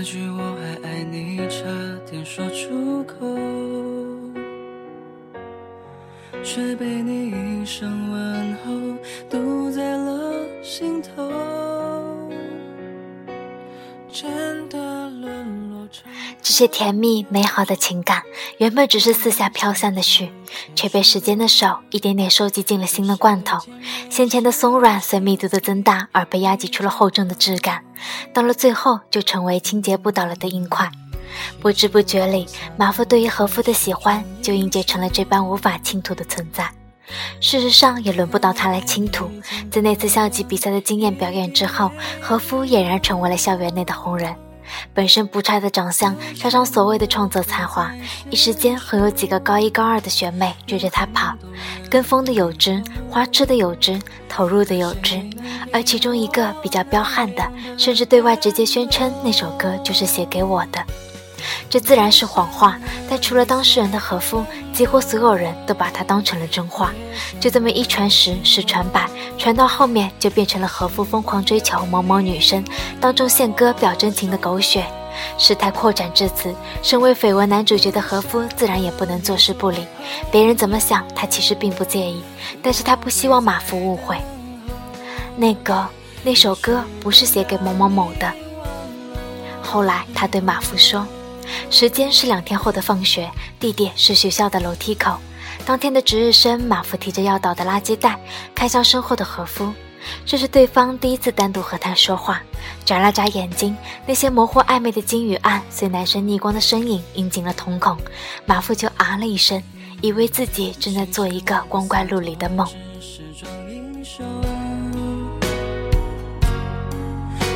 那句我还爱你差点说出口，却被你一声问候堵在了心头。真的沦落成些甜蜜美好的情感，原本只是四下飘散的絮，却被时间的手一点点收集进了新的罐头。先前的松软随密度的增大而被压挤出了厚重的质感，到了最后就成为清洁不倒了的硬块。不知不觉里，马夫对于和夫的喜欢就凝结成了这般无法倾吐的存在。事实上，也轮不到他来倾吐。在那次校级比赛的惊艳表演之后，和夫俨然成为了校园内的红人。本身不差的长相，加上所谓的创作才华，一时间很有几个高一高二的学妹追着他跑。跟风的有之，花痴的有之，投入的有之。而其中一个比较彪悍的，甚至对外直接宣称那首歌就是写给我的。这自然是谎话，但除了当事人的和夫，几乎所有人都把它当成了真话。就这么一传十，十传百，传到后面就变成了和夫疯狂追求某某女生，当众献歌表真情的狗血。事态扩展至此，身为绯闻男主角的和夫自然也不能坐视不理。别人怎么想，他其实并不介意，但是他不希望马夫误会。那个那首歌不是写给某某某的。后来他对马夫说。时间是两天后的放学，地点是学校的楼梯口。当天的值日生马夫提着要倒的垃圾袋，看向身后的和夫。这是对方第一次单独和他说话，眨了眨眼睛，那些模糊暧昧的金与暗随男生逆光的身影映进了瞳孔。马夫就啊了一声，以为自己正在做一个光怪陆离的梦。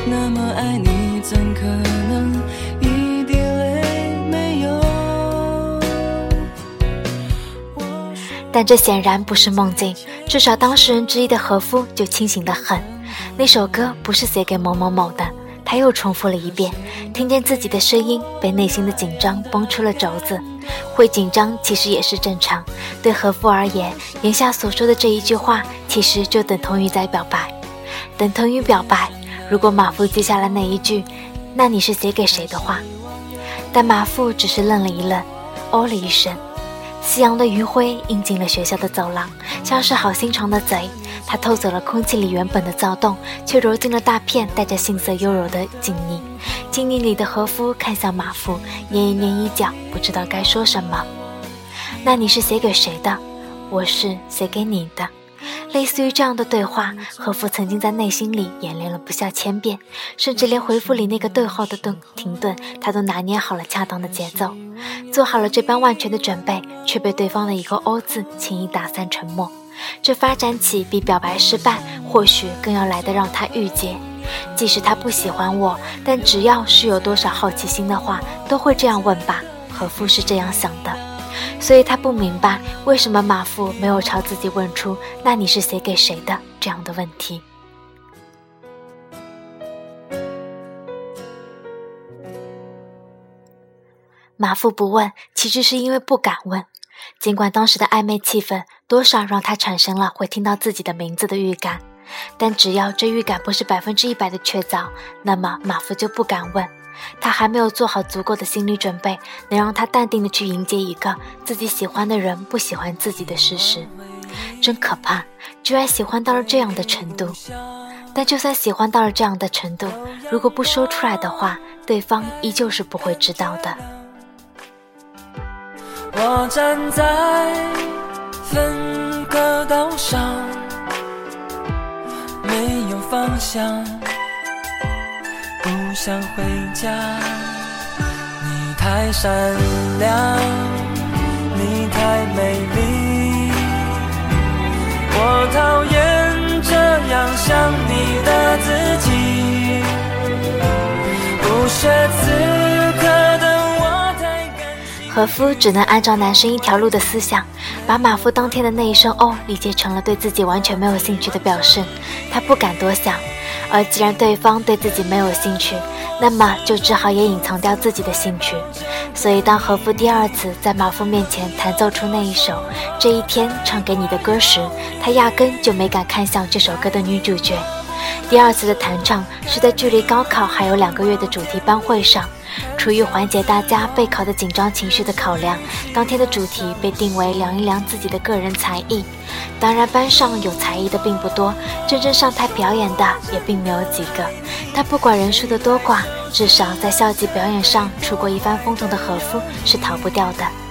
那么爱你，怎可能但这显然不是梦境，至少当事人之一的和夫就清醒得很。那首歌不是写给某某某的，他又重复了一遍，听见自己的声音，被内心的紧张崩出了轴子。会紧张其实也是正常，对和夫而言，言下所说的这一句话，其实就等同于在表白，等同于表白。如果马夫接下来那一句“那你是写给谁的话”，但马夫只是愣了一愣，哦了一声。夕阳的余晖映进了学校的走廊，像是好心肠的贼。他偷走了空气里原本的躁动，却揉进了大片带着杏色优柔的静谧。静谧里的和夫看向马夫，捏一捏衣角，不知道该说什么。那你是写给谁的？我是写给你的。类似于这样的对话，和夫曾经在内心里演练了不下千遍，甚至连回复里那个对号的顿停顿，他都拿捏好了恰当的节奏，做好了这般万全的准备，却被对方的一个“哦”字轻易打散沉默。这发展起比表白失败或许更要来的让他郁结。即使他不喜欢我，但只要是有多少好奇心的话，都会这样问吧。和夫是这样想的。所以他不明白为什么马夫没有朝自己问出“那你是写给谁的”这样的问题。马夫不问，其实是因为不敢问。尽管当时的暧昧气氛多少让他产生了会听到自己的名字的预感，但只要这预感不是百分之一百的确凿，那么马夫就不敢问。他还没有做好足够的心理准备，能让他淡定的去迎接一个自己喜欢的人不喜欢自己的事实，真可怕！居然喜欢到了这样的程度。但就算喜欢到了这样的程度，如果不说出来的话，对方依旧是不会知道的。我站在分隔岛上，没有方向，不想回家。你太善良，你太美丽，我讨厌这样想你的自己。不屑此刻的我太感性。和夫只能按照男生一条路的思想，把马夫当天的那一声“哦”理解成了对自己完全没有兴趣的表示。他不敢多想，而既然对方对自己没有兴趣，那么就只好也隐藏掉自己的兴趣。所以，当何夫第二次在马夫面前弹奏出那一首《这一天唱给你的歌》时，他压根就没敢看向这首歌的女主角。第二次的弹唱是在距离高考还有两个月的主题班会上。出于缓解大家备考的紧张情绪的考量，当天的主题被定为量一量自己的个人才艺。当然，班上有才艺的并不多，真正上台表演的也并没有几个。但不管人数的多寡，至少在校级表演上出过一番风头的和夫是逃不掉的。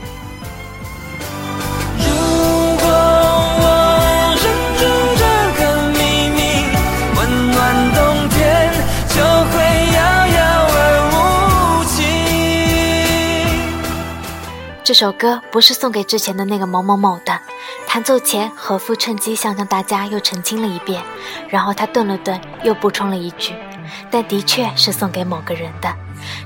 这首歌不是送给之前的那个某某某的。弹奏前，何夫趁机向向大家又澄清了一遍，然后他顿了顿，又补充了一句：“但的确是送给某个人的。”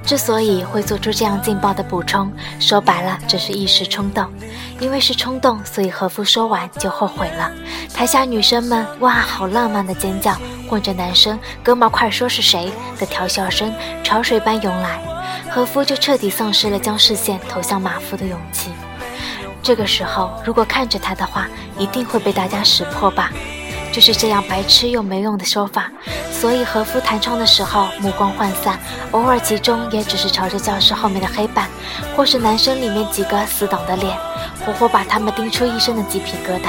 之所以会做出这样劲爆的补充，说白了只是一时冲动。因为是冲动，所以何夫说完就后悔了。台下女生们“哇，好浪漫”的尖叫，混着男生“哥们快说是谁”的调笑声，潮水般涌来。何夫就彻底丧失了将视线投向马夫的勇气。这个时候，如果看着他的话，一定会被大家识破吧？就是这样白痴又没用的说法。所以何夫弹唱的时候目光涣散，偶尔集中也只是朝着教室后面的黑板，或是男生里面几个死党的脸，活活把他们盯出一身的鸡皮疙瘩。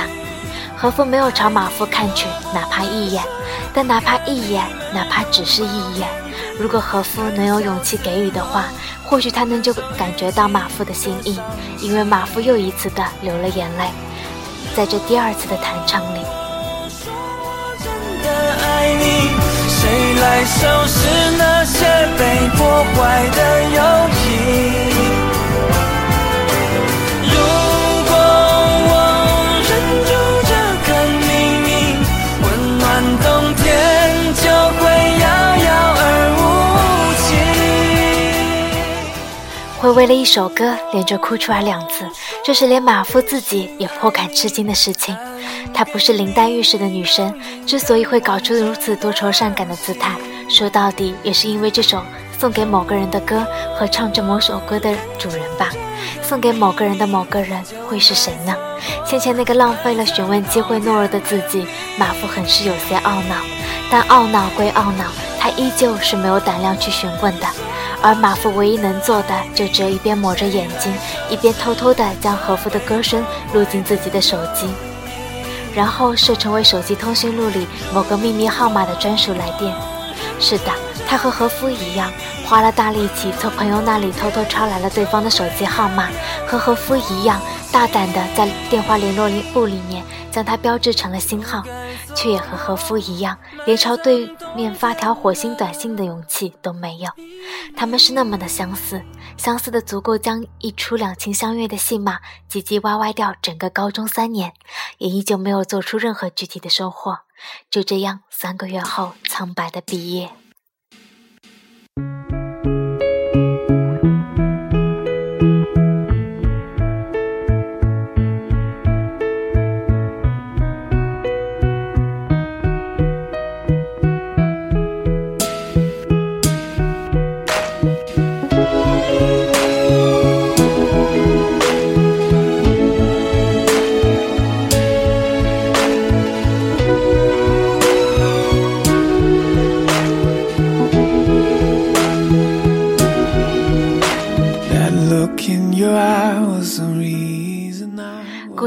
何夫没有朝马夫看去，哪怕一眼，但哪怕一眼，哪怕只是一眼。如果和夫能有勇气给予的话，或许他能就感觉到马夫的心意，因为马夫又一次的流了眼泪，在这第二次的弹唱里。谁来收拾那些被破坏的友谊？会为了一首歌连着哭出来两次，这是连马夫自己也颇感吃惊的事情。她不是林黛玉式的女神，之所以会搞出如此多愁善感的姿态，说到底也是因为这首送给某个人的歌和唱着某首歌的主人吧。送给某个人的某个人会是谁呢？先前那个浪费了询问机会懦弱的自己，马夫很是有些懊恼。但懊恼归懊恼，他依旧是没有胆量去询问的。而马夫唯一能做的，就只有一边抹着眼睛，一边偷偷的将和夫的歌声录进自己的手机，然后设成为手机通讯录里某个秘密号码的专属来电。是的，他和和夫一样，花了大力气从朋友那里偷偷抄来了对方的手机号码，和和夫一样，大胆地在电话联络簿里面将它标志成了星号。却也和和夫一样，连朝对面发条火星短信的勇气都没有。他们是那么的相似，相似的足够将一出两情相悦的戏码唧唧歪歪掉整个高中三年，也依旧没有做出任何具体的收获。就这样，三个月后，苍白的毕业。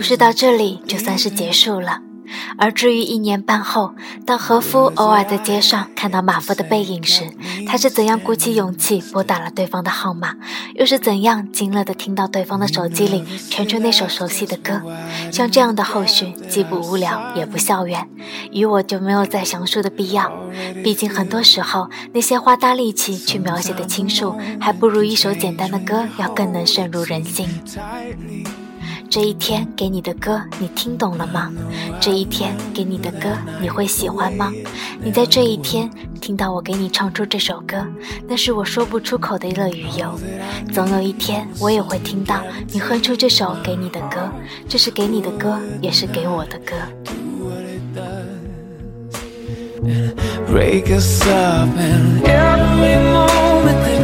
故事到这里就算是结束了。而至于一年半后，当和夫偶尔在街上看到马夫的背影时，他是怎样鼓起勇气拨打了对方的号码，又是怎样惊乐地听到对方的手机里传出那首熟悉的歌？像这样的后续，既不无聊也不校园，与我就没有再详述的必要。毕竟很多时候，那些花大力气去描写的倾诉，还不如一首简单的歌要更能深入人心。这一天给你的歌，你听懂了吗？这一天给你的歌，你会喜欢吗？你在这一天听到我给你唱出这首歌，那是我说不出口的乐与忧。总有一天，我也会听到你哼出这首给你的歌，这是给你的歌，也是给我的歌。You'll never love someone till you're broke.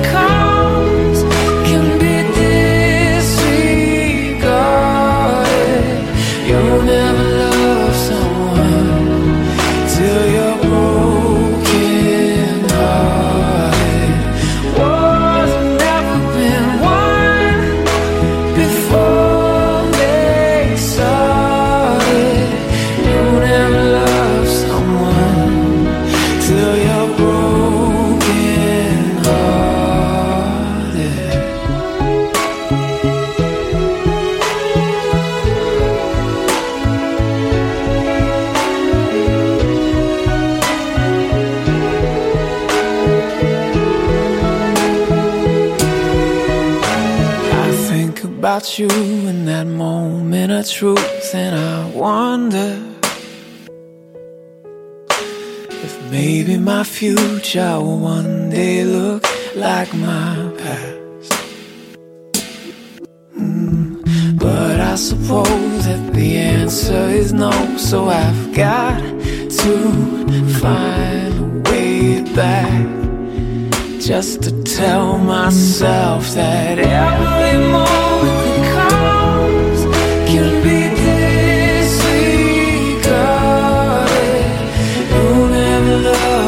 About you in that moment of truth, and I wonder if maybe my future will one day look like my past. Mm, but I suppose that the answer is no, so I've got to find a way back just to tell myself that every moment love.